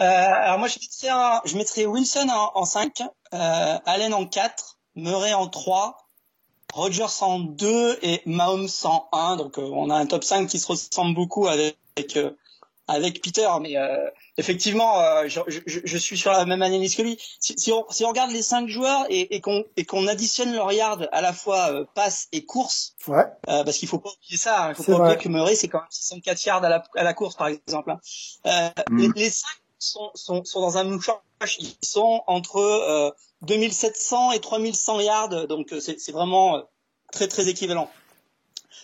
Euh, alors moi je mettrais, je mettrais Wilson en, en 5, euh, Allen en 4, Murray en 3, Rogers en 2 et Mahomes en 1. Donc euh, on a un top 5 qui se ressemble beaucoup avec, avec, euh, avec Peter, mais euh, effectivement, euh, je, je, je, suis sur la même analyse que lui. Si, si, on, si on, regarde les cinq joueurs et, et qu'on et qu'on additionne leur yard à la fois euh, passe et course, ouais. euh, parce qu'il faut pas oublier ça, hein, il faut pas oublier que Murray c'est quand même 64 yards à la, à la course par exemple. Hein. Euh, mm. les, les, cinq sont, sont, sont dans un mouchoir, ils sont entre 2700 et 3100 yards, donc c'est vraiment très très équivalent.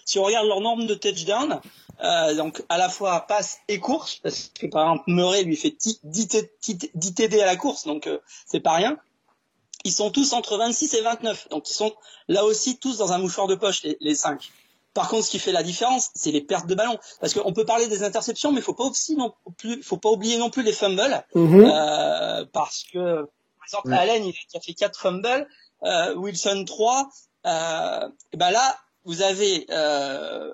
Si on regarde leur nombre de touchdowns, euh, donc à la fois passe et course, parce que par exemple Murray lui fait 10 TD à la course, donc euh, c'est pas rien. Ils sont tous entre 26 et 29, donc ils sont là aussi tous dans un mouchoir de poche les, les 5. Par contre, ce qui fait la différence, c'est les pertes de ballon, parce qu'on peut parler des interceptions, mais faut pas aussi non plus, faut pas oublier non plus les fumbles, mhm. euh, parce que par exemple Allen il a fait 4 fumbles, euh, Wilson 3, euh, et ben là vous avez euh,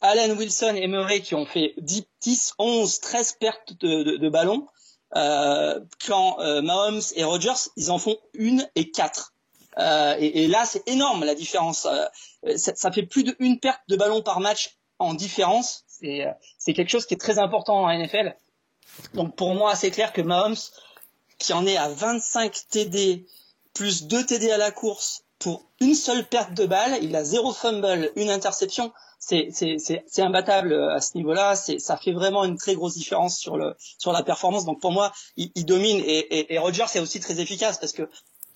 allen Wilson et Murray qui ont fait 10, 10 11, 13 pertes de, de, de ballon, euh, quand euh, Mahomes et Rogers, ils en font une et quatre. Euh, et, là, c'est énorme la différence. Euh, ça, fait plus d'une perte de ballon par match en différence. C'est, euh, c'est quelque chose qui est très important en NFL. Donc pour moi, c'est clair que Mahomes, qui en est à 25 TD plus 2 TD à la course pour une seule perte de balle, il a zéro fumble, une interception c'est imbattable à ce niveau-là. Ça fait vraiment une très grosse différence sur le sur la performance. Donc pour moi, il, domine et, et, et Rogers est aussi très efficace parce que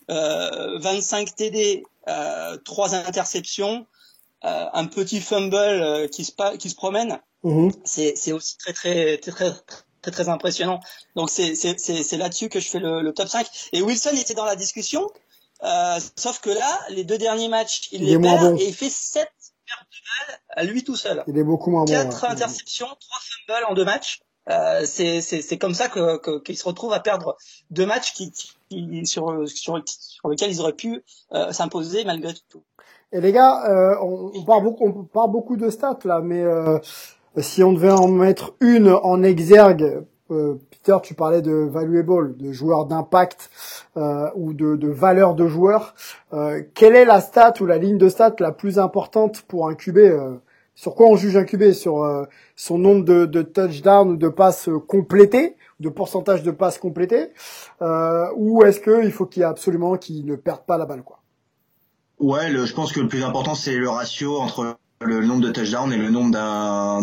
25 TD, euh, 3 interceptions, euh, un petit fumble euh, qui se qui se promène. Mm-hmm. C'est aussi très très très très très très impressionnant. Donc c'est c'est là-dessus que je fais le, le, top 5. Et Wilson était dans la discussion, euh, sauf que là, les deux derniers matchs, il, les perd et il fait 7 à lui tout seul. Il est beaucoup moins Quatre interceptions, trois fumbles en deux matchs. Euh, c'est c'est comme ça que qu'ils se retrouvent à perdre deux matchs qui, qui sur sur sur lesquels ils auraient pu euh, s'imposer malgré tout. Et les gars, euh, on, on, parle beaucoup on parle beaucoup de stats là, mais euh, si on devait en mettre une en exergue euh, Peter, tu parlais de valuable, de joueurs d'impact euh, ou de, de, valeur de joueurs. Euh, quelle est la stat ou la ligne de stat la plus importante pour un QB Sur quoi on juge un QB Sur euh, son nombre de, de touchdowns ou de passes complétées, de pourcentage de passes complétées, ou est-ce qu'il faut qu'il absolument qu'il ne perde pas la balle quoi? Ouais, le, je pense que le plus important c'est le ratio entre le nombre de touchdowns et le nombre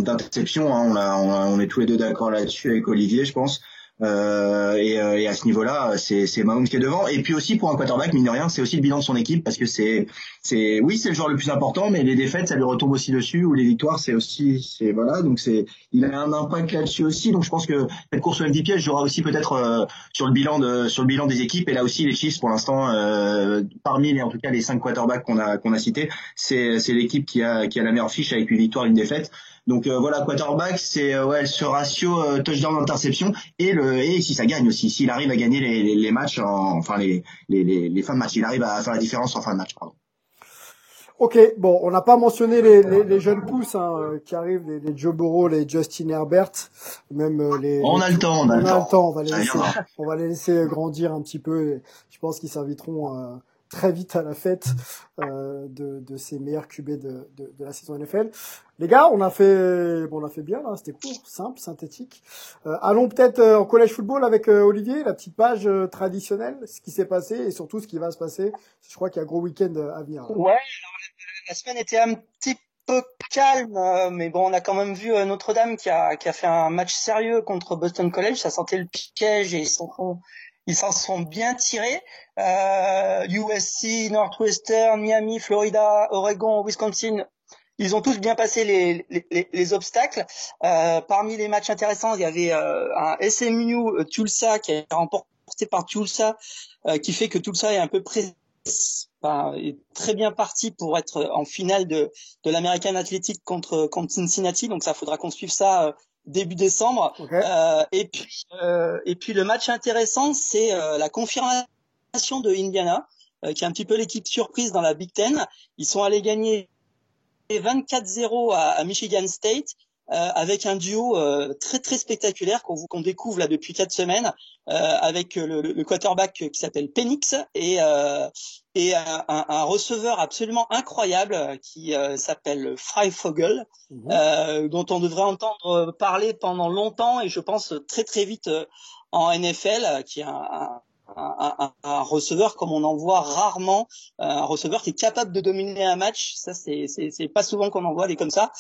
d'interceptions. Hein, on, on, est tous les deux d'accord là-dessus avec Olivier, je pense. Euh, et, euh, et, à ce niveau-là, c'est Mahomes qui est devant. Et puis aussi pour un quarterback, mine de rien, c'est aussi le bilan de son équipe parce que c'est c'est oui c'est le joueur le plus important, mais les défaites ça lui retombe aussi dessus ou les victoires c'est aussi c'est voilà donc c'est il a un impact là-dessus aussi. Donc je pense que cette course au MVP jouera aussi peut-être euh, sur le bilan de sur le bilan des équipes. Et là aussi les Chiefs pour l'instant euh, parmi les en tout cas les cinq quarterbacks qu'on a qu'on a cités, c'est c'est l'équipe qui a qui a la meilleure fiche avec une victoire une défaite. Donc euh, voilà, quarterback, c'est euh, ouais ce ratio euh, touchdown interception et le et si ça gagne aussi, s'il arrive à gagner les, les, les matchs, en, enfin les, les, les, fins de match, il arrive à faire la différence en fin de match. Pardon. Ok, bon, on n'a pas mentionné les, les, les, jeunes pousses hein, qui arrivent, les, les Joe Burrow, les Justin Herbert, même les. On a le temps, on a, on le, temps. On va les laisser, on va les laisser grandir un petit peu. Je pense qu'ils serviront très vite à la fête euh, de, de ces meilleurs QB de, de, de, la saison NFL. Les gars, on a fait, bon, on a fait bien là, c'était court, simple, synthétique. Euh, allons peut-être euh, en collège football avec euh, Olivier, la petite page traditionnelle, ce qui s'est passé et surtout ce qui va se passer. Je crois qu'il y a un gros week-end à venir. Ouais, la semaine était un petit peu calme, mais bon, on a quand même vu Notre-Dame qui a, qui a fait un match sérieux contre Boston College. Ça sentait le piège et ils sont ils s'en sont bien tirés. Euh, USC, Northwestern, Miami, Florida, Oregon, Wisconsin, ils ont tous bien passé les, les, les obstacles. Euh, parmi les matchs intéressants, il y avait euh, un SMU euh, Tulsa qui a remporté par Tulsa, euh, qui fait que Tulsa est un peu près est très bien parti pour être en finale de, de l'American Athletic contre, contre Cincinnati. Donc ça faudra qu'on suive ça début décembre. Euh, et puis euh, et puis le match intéressant, c'est euh, la confirmation de Indiana, qui est un petit peu l'équipe surprise dans la Big Ten. Ils sont allés gagner 24-0 à, Michigan State. avec un duo très très spectaculaire qu'on découvre là depuis quatre semaines avec le, le, quarterback qui s'appelle Penix et et un, un, receveur absolument incroyable euh, qui euh, s'appelle Freifogel, mhm. euh, dont on devrait entendre parler pendant longtemps et je pense très très vite euh, en NFL, qui est un, un, un, receveur comme on en voit rarement, un receveur qui est capable de dominer un match. Ça, c'est c'est pas souvent qu'on en voit des comme ça.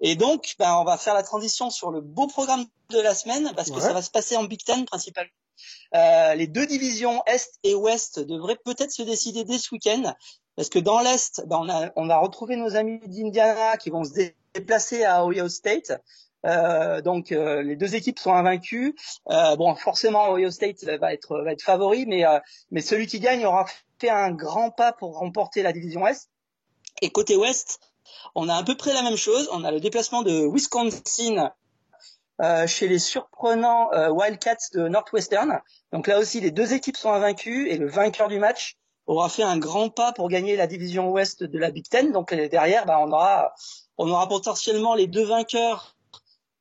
Et donc, ben, on va faire la transition sur le beau programme de la semaine parce que ça va se passer en Big Ten principalement. Euh, les deux divisions Est et Ouest devraient peut-être se décider dès ce week-end, parce que dans l'Est, ben, on, a, on va retrouver nos amis d'Indiana qui vont se déplacer à Ohio State. Euh, donc euh, les deux équipes sont invaincues. Euh, bon, forcément Ohio State va être va être favori, mais euh, mais celui qui gagne aura fait un grand pas pour remporter la division Est. Et côté Ouest, on a à peu près la même chose. On a le déplacement de Wisconsin euh, chez les surprenants euh, Wildcats de Northwestern. Donc là aussi, les deux équipes sont invaincues et le vainqueur du match aura fait un grand pas pour gagner la division ouest de la Big Ten. Donc derrière, bah, on aura on aura potentiellement les deux vainqueurs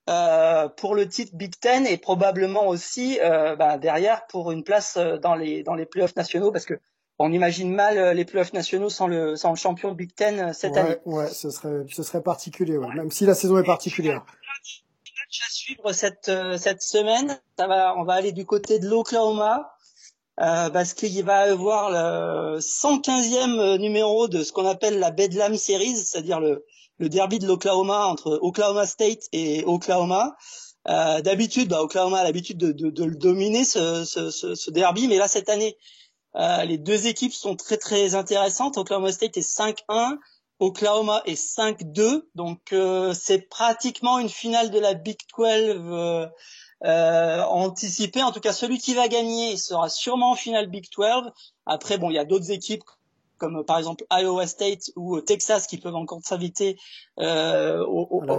euh, pour le titre Big Ten et probablement aussi euh, bah, derrière pour une place dans les dans les playoffs nationaux parce que on imagine mal les playoffs nationaux sans le sans le champion Big Ten cette ouais, année. Ouais, ce serait ce serait particulier, ouais. même si la saison est particulière à suivre cette euh, cette semaine. Ça va, on va aller du côté de l'Oklahoma euh, parce qu'il va y avoir le 115e numéro de ce qu'on appelle la Bedlam Series, c'est-à-dire le le derby de l'Oklahoma entre Oklahoma State et Oklahoma. Euh, D'habitude, bah, Oklahoma a l'habitude de, de, de, le dominer ce, ce, ce, derby, mais là cette année, euh, les deux équipes sont très très intéressantes. Oklahoma State est 5-1, Oklahoma est 5-2, donc euh, c'est pratiquement une finale de la Big 12 euh, euh, anticipée. En tout cas, celui qui va gagner sera sûrement en finale Big 12. Après, bon, il y a d'autres équipes comme par exemple Iowa State ou Texas qui peuvent encore s'inviter euh,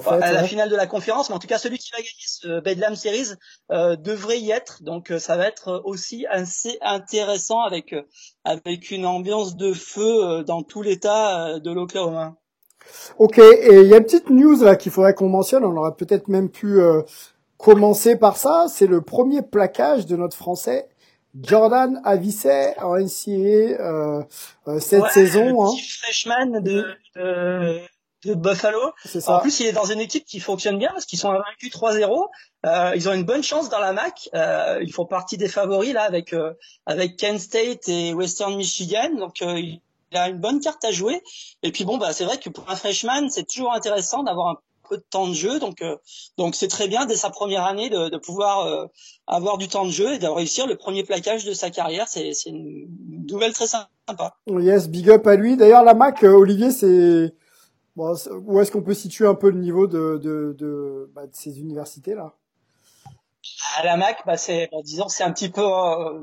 à, la, finale de la conférence. Mais en tout cas, celui qui va gagner ce Bedlam Series euh, devrait y être. Donc, euh, ça va être aussi assez intéressant avec euh, avec une ambiance de feu euh, dans tout l'État de l'Oklahoma. Ok, et il y a une petite news là qu'il faudrait qu'on mentionne. On aurait peut-être même pu commencer par ça. C'est le premier plaquage de notre Français Jordan Avisset en NCAA euh, euh, cette saison. Le hein. freshman de, de, de Buffalo. Ça. En plus, il est dans une équipe qui fonctionne bien parce qu'ils sont invaincus 3-0. Euh, ils ont une bonne chance dans la MAC. Euh, ils font partie des favoris là avec euh, avec Kent State et Western Michigan. Donc euh, il a une bonne carte à jouer. Et puis bon, bah c'est vrai que pour un freshman, c'est toujours intéressant d'avoir un peu de temps de jeu. Donc, euh, donc c'est très bien dès sa première année de, de pouvoir euh, avoir du temps de jeu et de réussir le premier plaquage de sa carrière. C'est, c'est une nouvelle très sympa. Yes, big up à lui. D'ailleurs, la Mac, euh, Olivier, c'est bon, où est-ce qu'on peut situer un peu le niveau de, de, de, bah, de ces universités là? À la Mac, bah c'est, disons, c'est un petit peu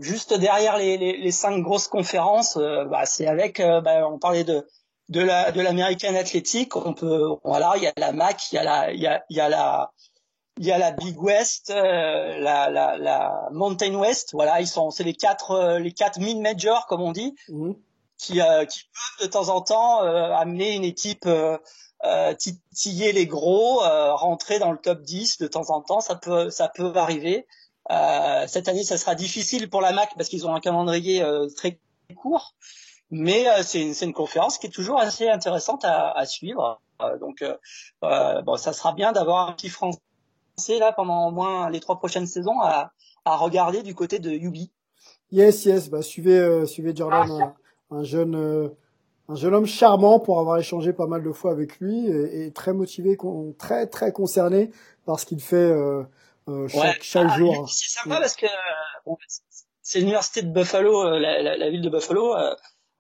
juste derrière les, les, les, cinq grosses conférences. bah, c'est avec, bah, on parlait de de la de l'American Athletic, on peut voilà, il y a la MAC, il y a la il y a, il y a la il y a la Big West, euh, la, la, la Mountain West, voilà, ils sont c'est les quatre euh, les quatre mid majors comme on dit, mmh. qui euh, qui peuvent de temps en temps amener une équipe titiller les gros, rentrer dans le top 10 de temps en temps, ça peut ça peut arriver. cette année, ça sera difficile pour la MAC parce qu'ils ont un calendrier très court. Mais c'est une, une, conférence qui est toujours assez intéressante à, à suivre. donc, bon, ça sera bien d'avoir un petit français là pendant au moins les trois prochaines saisons à, à regarder du côté de Yubi. Yes, yes, bah suivez, suivez Jordan, un, jeune un jeune homme charmant pour avoir échangé pas mal de fois avec lui et, très motivé, très très concerné par ce qu'il fait euh, euh chaque, chaque ah, jour. C'est sympa parce que c'est l'université de Buffalo, euh, la, la, la, ville de Buffalo.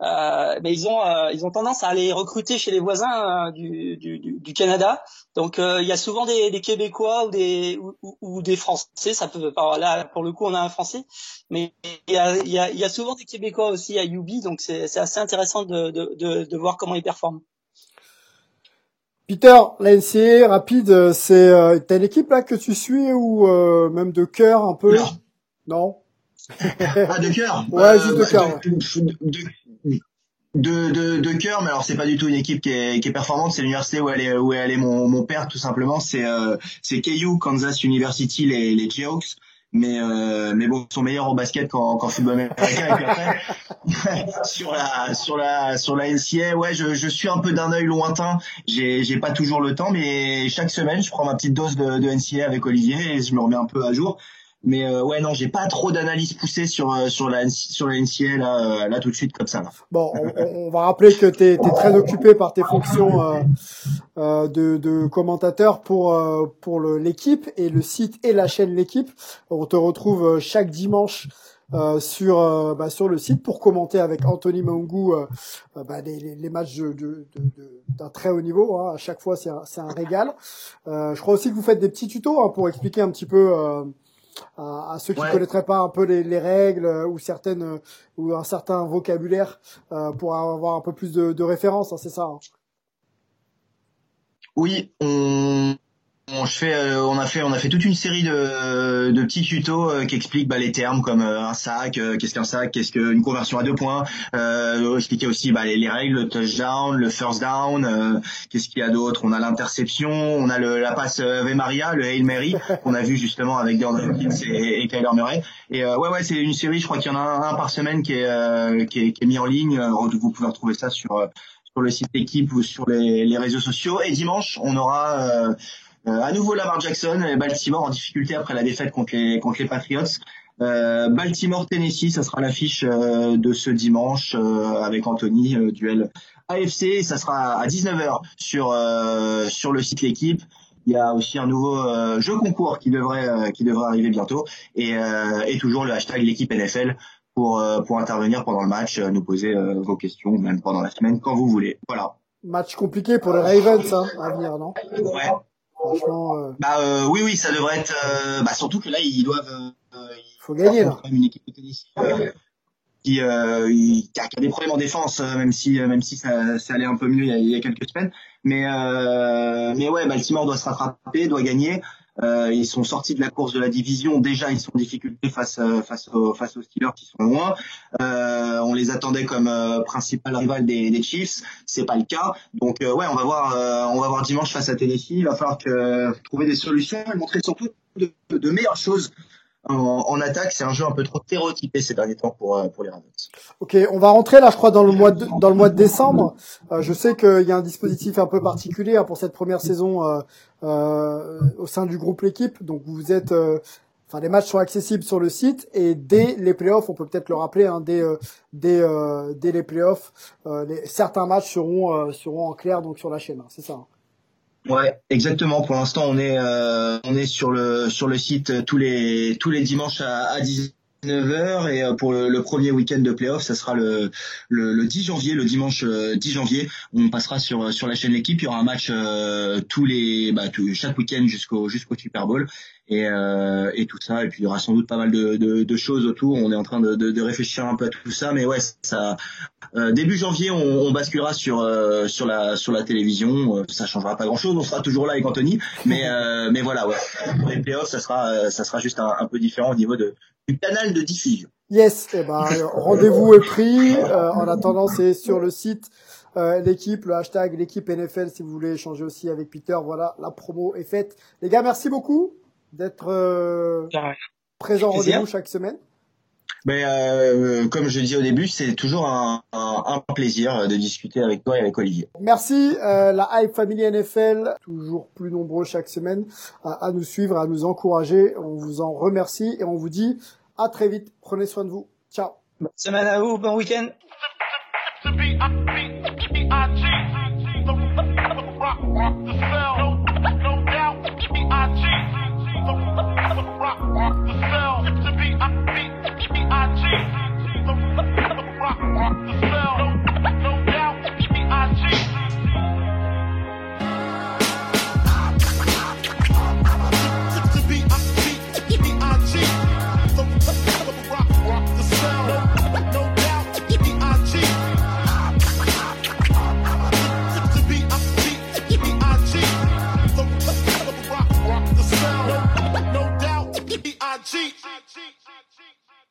Euh, euh, mais ils ont euh, ils ont tendance à aller recruter chez les voisins euh, du, du, du, Canada. Donc il y a souvent des, des Québécois ou des ou, ou, des Français. Ça peut pas là pour le coup on a un Français, mais il y a, il y a, il y a souvent des Québécois aussi à UB. Donc c'est c'est assez intéressant de, de, de, de voir comment ils performent. Peter, l'NCA rapide, c'est euh, t'as une équipe là que tu suis ou même de cœur un peu? Non. Non? ah de cœur. Ouais, juste de cœur de, de, de cœur, mais alors c'est pas du tout une équipe qui est, qui est performante. C'est l'université où elle est où elle est mon, mon père tout simplement. C'est euh, c'est KU Kansas University les les Jayhawks. Mais euh, mais bon, ils sont meilleurs au basket qu'en qu'en football américain. Et puis après, [laughs] sur la sur la sur la NCA, ouais, je, je suis un peu d'un œil lointain. J'ai j'ai pas toujours le temps, mais chaque semaine, je prends ma petite dose de, de NCA avec Olivier et je me remets un peu à jour. Mais euh, ouais, non, j'ai pas trop d'analyse poussée sur euh, sur la sur la NCA là, euh, là tout de suite comme ça. Là. Bon, on, on, va rappeler que tu es, très occupé par tes fonctions euh, de, de commentateur pour pour l'équipe et le site et la chaîne l'équipe. On te retrouve chaque dimanche euh, sur bah, sur le site pour commenter avec Anthony Mangou bah, les, les, matchs d'un de, de, très haut niveau. Hein. À chaque fois, c'est un, un régal. je crois aussi que vous faites des petits tutos hein, pour expliquer un petit peu à, à ceux qui ne connaîtraient pas un peu les, les, règles euh, ou certaines euh, ou un certain vocabulaire euh, pour avoir un peu plus de, de références, hein, c'est ça. Hein. Oui, on, on, euh, on a fait, on a fait toute une série de, de petits tutos euh, qui expliquent bah, les termes comme euh, un sac, qu'est-ce qu'un sac, qu'est-ce qu'une conversion à deux points. Euh, expliquer aussi bah, les, les, règles, le touchdown, le first down. qu'est-ce qu'il y a d'autre? On a l'interception, on a le, la passe Ave Maria, le Hail Mary qu'on a vu justement avec Gordon Hopkins et, et Kyler Murray. Et ouais, ouais, c'est une série. Je crois qu'il y en a un, par semaine qui est, qui est, qui est mis en ligne. Vous pouvez retrouver ça sur sur le site d'équipe ou sur les, les, réseaux sociaux. Et dimanche, on aura euh, à nouveau Lamar Jackson et Baltimore en difficulté après la défaite contre les, contre les Patriots. Euh, Baltimore-Tennessee, ça sera l'affiche euh, de ce dimanche avec Anthony, duel AFC. Ça sera à 19h sur, sur le site L'équipe. Il y a aussi un nouveau jeu concours qui devrait, qui devrait arriver bientôt. Et, et toujours le hashtag l'équipe NFL pour, pour intervenir pendant le match, nous poser vos questions, même pendant la semaine, quand vous voulez. Voilà. Match compliqué pour les Ravens hein, à venir, non? Ouais. Franchement. Euh... Bah euh, oui, oui, ça devrait être. Euh, bah surtout que là, ils doivent. Euh, il faut gagner là. Une équipe de tennis qui, qui, a, des problèmes en défense, même si même si ça, ça allait un peu mieux il y a, il y a quelques semaines. Mais mais ouais, Baltimore doit se rattraper, doit gagner. Euh, ils sont sortis de la course de la division. Déjà, ils sont en difficulté face euh, face aux face aux Steelers qui sont loin. Euh, on les attendait comme euh, principal rival des, des Chiefs. C'est pas le cas. Donc ouais, on va voir on va voir dimanche face à Tennessee. Il va falloir que, trouver des solutions et montrer surtout de, de meilleures choses en, attaque, c'est un jeu un peu trop stéréotypé ces derniers temps pour euh, pour les Ravens. Ok, on va rentrer là, je crois, dans le mois de, dans le mois de décembre. Euh, je sais qu'il y a un dispositif un peu particulier hein, pour cette première saison euh, euh, au sein du groupe l'équipe. Donc vous êtes, enfin les matchs sont accessibles sur le site et dès les playoffs, on peut peut-être le rappeler, hein, dès dès dès les playoffs, les, certains matchs seront seront en clair donc sur la chaîne. Hein, c'est ça. Hein. Ouais, exactement. Pour l'instant, on est euh, on est sur le sur le site tous les tous les dimanches à, à 19h et euh, pour le, premier week-end de playoff, ça sera le, le, le 10 janvier, le dimanche 10 euh, janvier. On passera sur sur la chaîne l'équipe. Il y aura un match tous les bah, chaque week-end jusqu'au jusqu'au Super Bowl et, euh, et tout ça. Et puis il y aura sans doute pas mal de, de, de choses autour. On est en train de, de, de, réfléchir un peu à tout ça, mais ouais, ça euh, début janvier, on, on basculera sur euh, sur la sur la télévision. Euh, ça changera pas grand chose. On sera toujours là avec Anthony, mais euh, mais voilà, ouais. Pour les playoffs, ça sera ça sera juste un, un, peu différent au niveau de du canal de diffusion. Yes, eh ben, [laughs] rendez-vous est pris. Euh, en attendant, c'est sur le site euh, l'équipe, le hashtag l'équipe NFL si vous voulez échanger aussi avec Peter. Voilà, la promo est faite. Les gars, merci beaucoup d'être euh, présents rendez-vous chaque semaine. Mais comme je dis au début, c'est toujours un, plaisir de discuter avec toi et avec Olivier. Merci, la Hype Family NFL, toujours plus nombreux chaque semaine, à, nous suivre, à nous encourager. On vous en remercie et on vous dit à très vite. Prenez soin de vous. Ciao. Bonne semaine à vous. Bon week-end.